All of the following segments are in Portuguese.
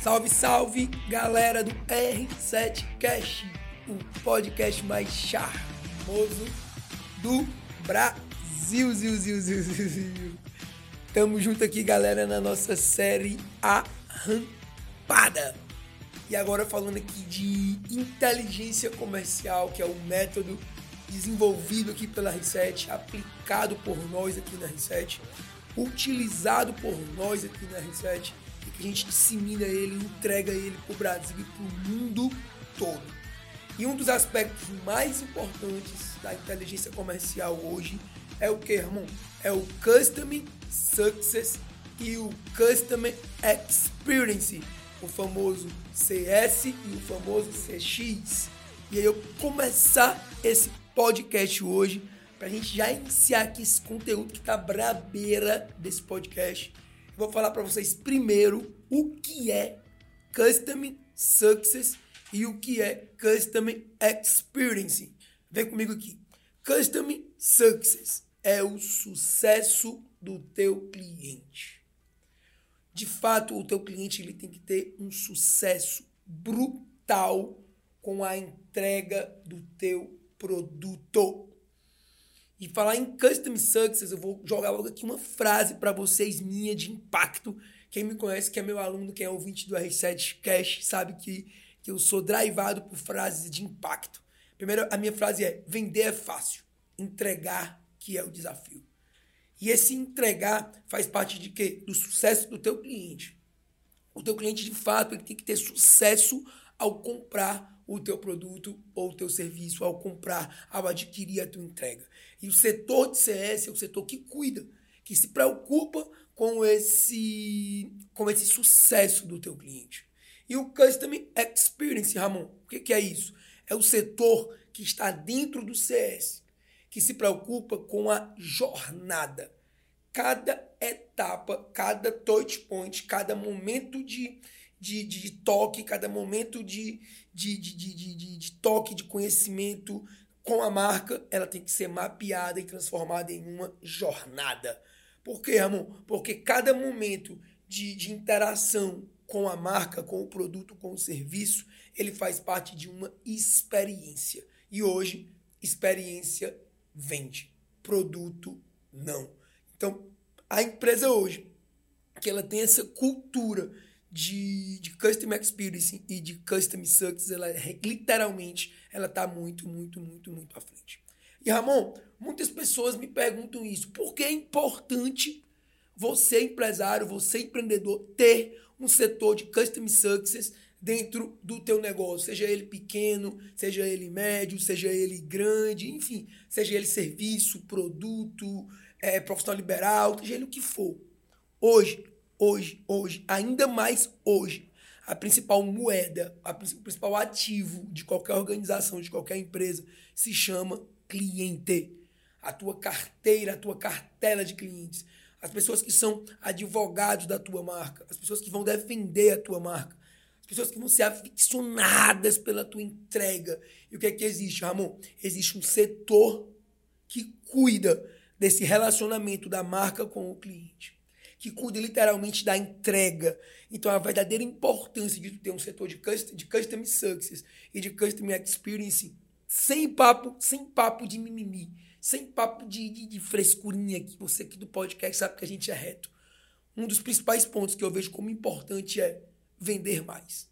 Salve, salve, galera do R7 Cash, o podcast mais charmoso do Brasil. Zil, zil, zil, zil, zil. Tamo junto aqui, galera, na nossa série Arrampada. E agora falando aqui de inteligência comercial, que é o método desenvolvido aqui pela R7, aplicado por nós aqui na R7, utilizado por nós aqui na R7 que a gente dissemina ele, entrega ele para o Brasil e para o mundo todo. E um dos aspectos mais importantes da inteligência comercial hoje é o que, irmão? É o Customer Success e o Customer Experience, o famoso CS e o famoso CX. E aí eu começar esse podcast hoje para a gente já iniciar aqui esse conteúdo que tá brabeira desse podcast vou falar para vocês primeiro o que é Custom Success e o que é Custom Experience. Vem comigo aqui. Custom Success é o sucesso do teu cliente. De fato, o teu cliente ele tem que ter um sucesso brutal com a entrega do teu produto. E falar em Custom Success, eu vou jogar logo aqui uma frase para vocês minha de impacto. Quem me conhece, que é meu aluno, quem é ouvinte do R7 Cash, sabe que, que eu sou drivado por frases de impacto. Primeiro, a minha frase é: vender é fácil, entregar que é o desafio. E esse entregar faz parte de quê? Do sucesso do teu cliente. O teu cliente, de fato, ele tem que ter sucesso ao comprar o teu produto ou o teu serviço, ao comprar, ao adquirir a tua entrega. E o setor de CS é o setor que cuida, que se preocupa com esse, com esse sucesso do teu cliente. E o Customer Experience, Ramon, o que, que é isso? É o setor que está dentro do CS, que se preocupa com a jornada. Cada etapa, cada touch point, cada momento de, de, de toque, cada momento de, de, de, de, toque, de conhecimento com a marca, ela tem que ser mapeada e transformada em uma jornada. Por quê, Ramon? Porque cada momento de, de interação com a marca, com o produto, com o serviço, ele faz parte de uma experiência. E hoje, experiência vende, produto não. Então, a empresa hoje, que ela tem essa cultura de, de Custom Experience e de Custom Success, ela literalmente ela está muito, muito, muito, muito à frente. E Ramon, muitas pessoas me perguntam isso. Por que é importante você, empresário, você, empreendedor, ter um setor de Custom Success dentro do teu negócio, seja ele pequeno, seja ele médio, seja ele grande, enfim, seja ele serviço, produto, é, profissional liberal, seja ele o que for. Hoje, hoje, hoje, ainda mais hoje, a principal moeda, a, o principal ativo de qualquer organização, de qualquer empresa, se chama cliente. A tua carteira, a tua cartela de clientes. As pessoas que são advogados da tua marca, as pessoas que vão defender a tua marca, as pessoas que vão ser aficionadas pela tua entrega. E o que é que existe, Ramon? Existe um setor que cuida desse relacionamento da marca com o cliente que cuida literalmente da entrega. Então, a verdadeira importância de ter um setor de custom, de custom success e de customer experience sem papo, sem papo de mimimi, sem papo de, de, de frescurinha que você aqui do podcast sabe que a gente é reto. Um dos principais pontos que eu vejo como importante é vender mais.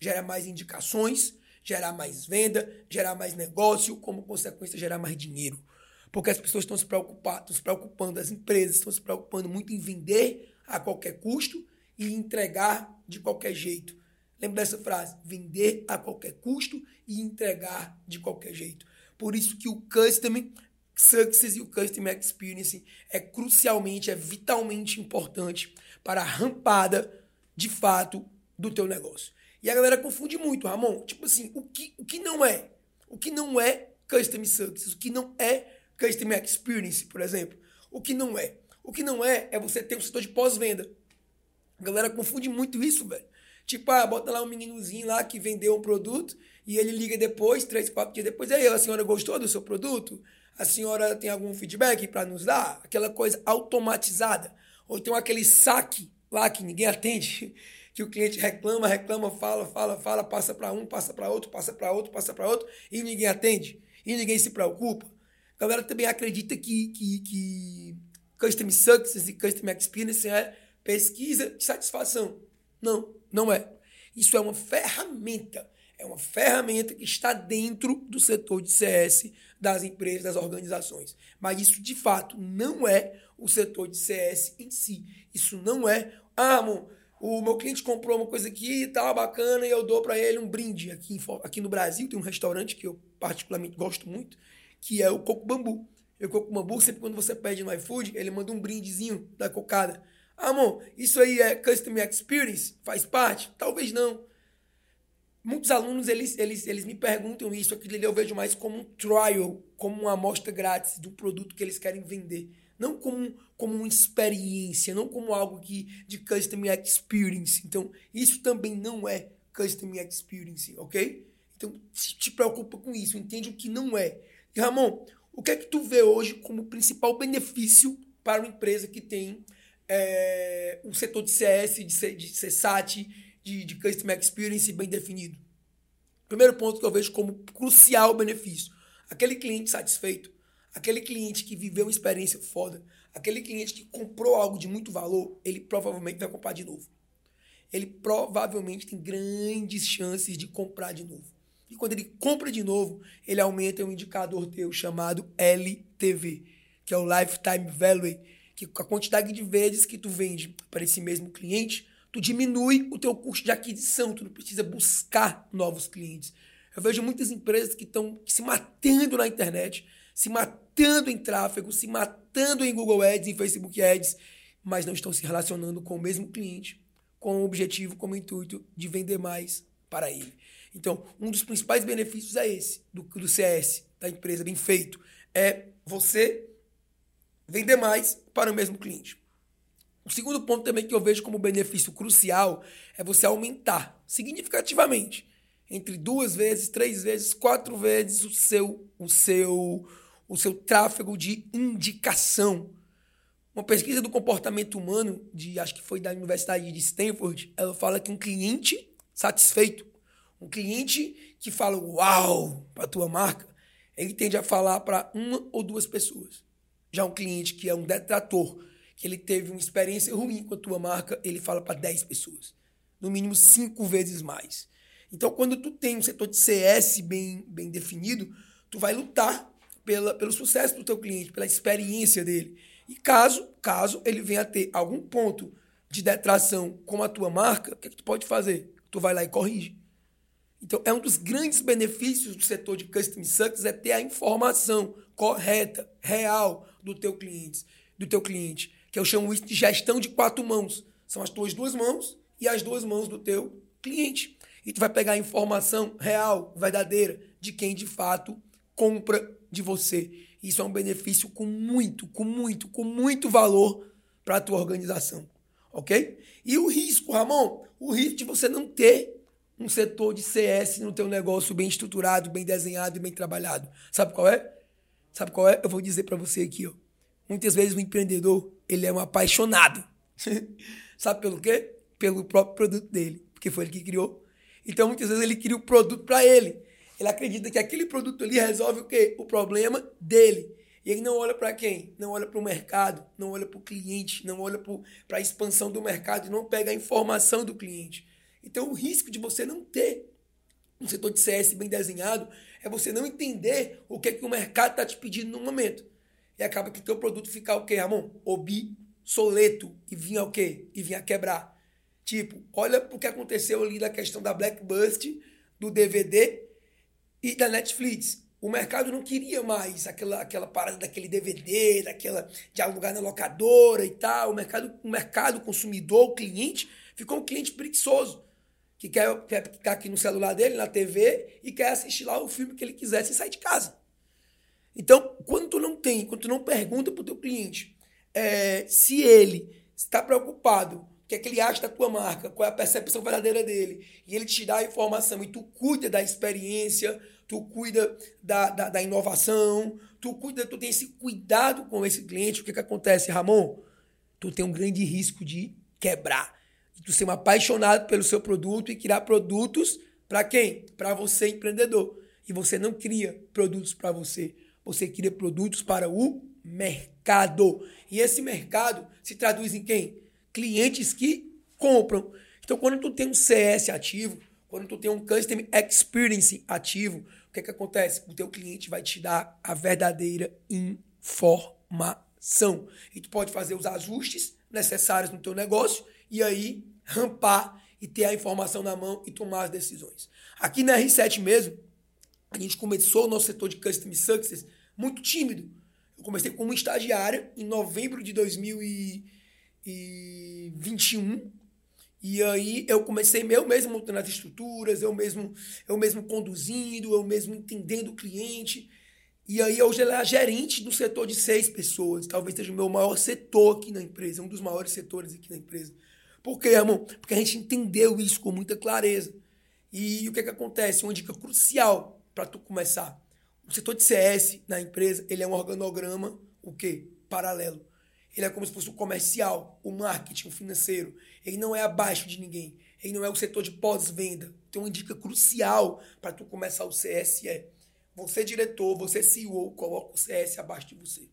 Gerar mais indicações, gerar mais venda, gerar mais negócio, como consequência, gerar mais dinheiro. Porque as pessoas estão se preocupando, estão se preocupando, as empresas estão se preocupando muito em vender a qualquer custo e entregar de qualquer jeito. Lembra dessa frase? Vender a qualquer custo e entregar de qualquer jeito. Por isso que o Customer Success e o Customer Experience é crucialmente, é vitalmente importante para a rampada, de fato, do teu negócio. E a galera confunde muito, Ramon. Tipo assim, o que, o que não é? O que não é Customer Success? O que não é Customer Experience, por exemplo. O que não é? O que não é é você ter um setor de pós-venda. A galera confunde muito isso, velho. Tipo, ah, bota lá um meninozinho lá que vendeu um produto e ele liga depois, três, quatro dias depois. Aí, a senhora gostou do seu produto? A senhora tem algum feedback para nos dar? Aquela coisa automatizada. Ou então aquele saque lá que ninguém atende, que o cliente reclama, reclama, fala, fala, fala, passa para um, passa para outro, passa para outro, passa para outro e ninguém atende e ninguém se preocupa. A galera também acredita que, que, que Customer Success e Customer Experience é pesquisa de satisfação. Não, não é. Isso é uma ferramenta. É uma ferramenta que está dentro do setor de CS das empresas, das organizações. Mas isso, de fato, não é o setor de CS em si. Isso não é, ah, amor, o meu cliente comprou uma coisa aqui, tá bacana, e eu dou para ele um brinde. Aqui, aqui no Brasil tem um restaurante que eu particularmente gosto muito, que é o Coco Bambu. E o Coco Bambu, sempre quando você pede no iFood, ele manda um brindezinho da cocada. Ah, amor, isso aí é Customer Experience? Faz parte? Talvez não. Muitos alunos, eles, eles, eles me perguntam isso, aquilo eu vejo mais como um trial, como uma amostra grátis do produto que eles querem vender. Não como, como uma experiência, não como algo que, de Customer Experience. Então, isso também não é Customer Experience, ok? Então, se te preocupa com isso, entende o que não é. E, Ramon, o que é que tu vê hoje como principal benefício para uma empresa que tem é, um setor de CS, de, de CSAT, de, de Customer Experience bem definido. Primeiro ponto que eu vejo como crucial benefício. Aquele cliente satisfeito, aquele cliente que viveu uma experiência foda, aquele cliente que comprou algo de muito valor, ele provavelmente vai comprar de novo. Ele provavelmente tem grandes chances de comprar de novo. E quando ele compra de novo, ele aumenta um indicador teu chamado LTV, que é o Lifetime Value, que a quantidade de vezes que tu vende para esse mesmo cliente, tu diminui o teu custo de aquisição, tu não precisa buscar novos clientes. Eu vejo muitas empresas que estão se matando na internet, se matando em tráfego, se matando em Google Ads, em Facebook Ads, mas não estão se relacionando com o mesmo cliente, com o objetivo, com o intuito de vender mais para ele. Então, um dos principais benefícios é esse, do, do CS, da empresa bem feito, é você vender mais para o mesmo cliente. O segundo ponto também que eu vejo como benefício crucial é você aumentar significativamente entre duas vezes, três vezes, quatro vezes o seu o seu o seu tráfego de indicação. Uma pesquisa do comportamento humano de acho que foi da Universidade de Stanford, ela fala que um cliente satisfeito, um cliente que fala uau para tua marca, ele tende a falar para uma ou duas pessoas. Já um cliente que é um detrator, que ele teve uma experiência ruim com a tua marca, ele fala para 10 pessoas. No mínimo cinco vezes mais. Então, quando tu tem um setor de CS bem, bem definido, tu vai lutar pela, pelo sucesso do teu cliente, pela experiência dele. E caso, caso ele venha a ter algum ponto de detração com a tua marca, o que, é que tu pode fazer? Tu vai lá e corrige. Então, é um dos grandes benefícios do setor de Custom Success é ter a informação correta, real do teu cliente, do teu cliente, que eu chamo isso de gestão de quatro mãos. São as tuas duas mãos e as duas mãos do teu cliente. E tu vai pegar a informação real, verdadeira, de quem de fato compra de você. Isso é um benefício com muito, com muito, com muito valor para a tua organização. Ok? E o risco, Ramon, o risco de você não ter um setor de CS no teu negócio bem estruturado, bem desenhado e bem trabalhado. Sabe qual é? Sabe qual é? Eu vou dizer para você aqui, ó. Muitas vezes o empreendedor, ele é um apaixonado. Sabe pelo quê? Pelo próprio produto dele, porque foi ele que criou. Então, muitas vezes ele cria o produto para ele. Ele acredita que aquele produto ali resolve o quê? O problema dele. E ele não olha para quem? Não olha para o mercado, não olha para o cliente, não olha para a expansão do mercado não pega a informação do cliente. Então, o risco de você não ter um setor de CS bem desenhado é você não entender o que, é que o mercado está te pedindo no momento. E acaba que teu produto fica o quê, Ramon? Obsoleto. E vinha o quê? E vinha quebrar. Tipo, olha o que aconteceu ali na questão da Blackbust, do DVD e da Netflix. O mercado não queria mais aquela, aquela parada daquele DVD, daquela de alugar na locadora e tal. O mercado, o mercado consumidor, o cliente, ficou um cliente preguiçoso que quer, quer ficar aqui no celular dele, na TV, e quer assistir lá o filme que ele quiser sem sair de casa. Então, quando tu não tem, quando tu não pergunta para o teu cliente é, se ele está preocupado, que é que ele acha da tua marca, qual é a percepção verdadeira dele. E ele te dá a informação e tu cuida da experiência, tu cuida da, da, da inovação, tu cuida, tu tem esse cuidado com esse cliente. O que, que acontece, Ramon? Tu tem um grande risco de quebrar. De tu ser um apaixonado pelo seu produto e criar produtos para quem? Para você, empreendedor. E você não cria produtos para você. Você cria produtos para o mercado. E esse mercado se traduz em quem? Clientes que compram. Então, quando tu tem um CS ativo, quando tu tem um Customer Experience ativo, o que, é que acontece? O teu cliente vai te dar a verdadeira informação. E tu pode fazer os ajustes necessários no teu negócio e aí rampar e ter a informação na mão e tomar as decisões. Aqui na R7 mesmo, a gente começou o nosso setor de Customer Success muito tímido. Eu comecei como estagiária em novembro de 2021. E aí eu comecei eu mesmo montando as estruturas, eu mesmo, eu mesmo conduzindo, eu mesmo entendendo o cliente. E aí hoje ela é a gerente do setor de seis pessoas. Talvez seja o meu maior setor aqui na empresa, um dos maiores setores aqui na empresa. Por quê, irmão? Porque a gente entendeu isso com muita clareza. E o que, é que acontece? Uma dica crucial para tu começar. O setor de CS na empresa, ele é um organograma, o quê? Paralelo. Ele é como se fosse o comercial, o marketing, o financeiro. Ele não é abaixo de ninguém. Ele não é o setor de pós-venda. Tem uma dica crucial para tu começar o CS é você diretor, você CEO, coloca o CS abaixo de você.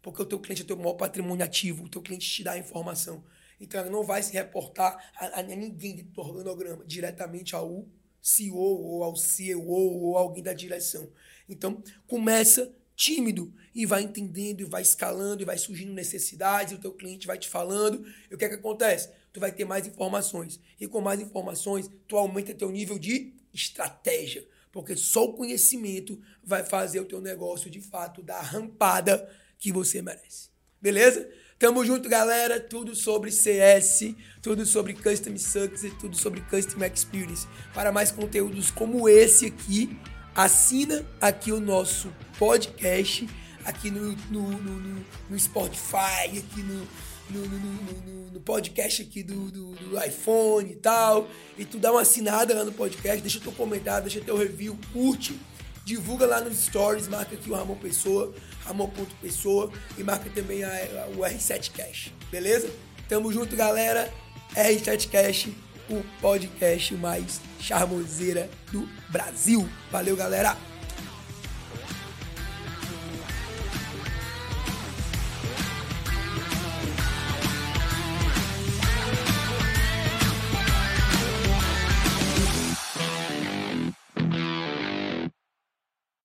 Porque o teu cliente é o teu maior patrimônio ativo, o teu cliente te dá a informação. Então ela não vai se reportar a, a ninguém do organograma, diretamente ao CEO ou ao CEO ou alguém da direção. Então, começa tímido e vai entendendo e vai escalando e vai surgindo necessidades, e o teu cliente vai te falando. E o que é que acontece? Tu vai ter mais informações. E com mais informações, tu aumenta teu nível de estratégia. Porque só o conhecimento vai fazer o teu negócio de fato dar a rampada que você merece. Beleza? Tamo junto, galera. Tudo sobre CS, tudo sobre Custom Success, tudo sobre Custom Experience. Para mais conteúdos como esse aqui, assina aqui o nosso podcast, aqui no, no, no, no Spotify, aqui no, no, no, podcast aqui do, do, do, iPhone e tal. E tu dá uma assinada lá no podcast, deixa teu comentário, deixa teu review, curte, divulga lá nos stories, marca aqui o Ramon Pessoa Ramon.pessoa e marca também a, a, o R7 Cash, beleza? Tamo junto, galera. R7 Cash, o podcast mais charmoseira do Brasil. Valeu, galera!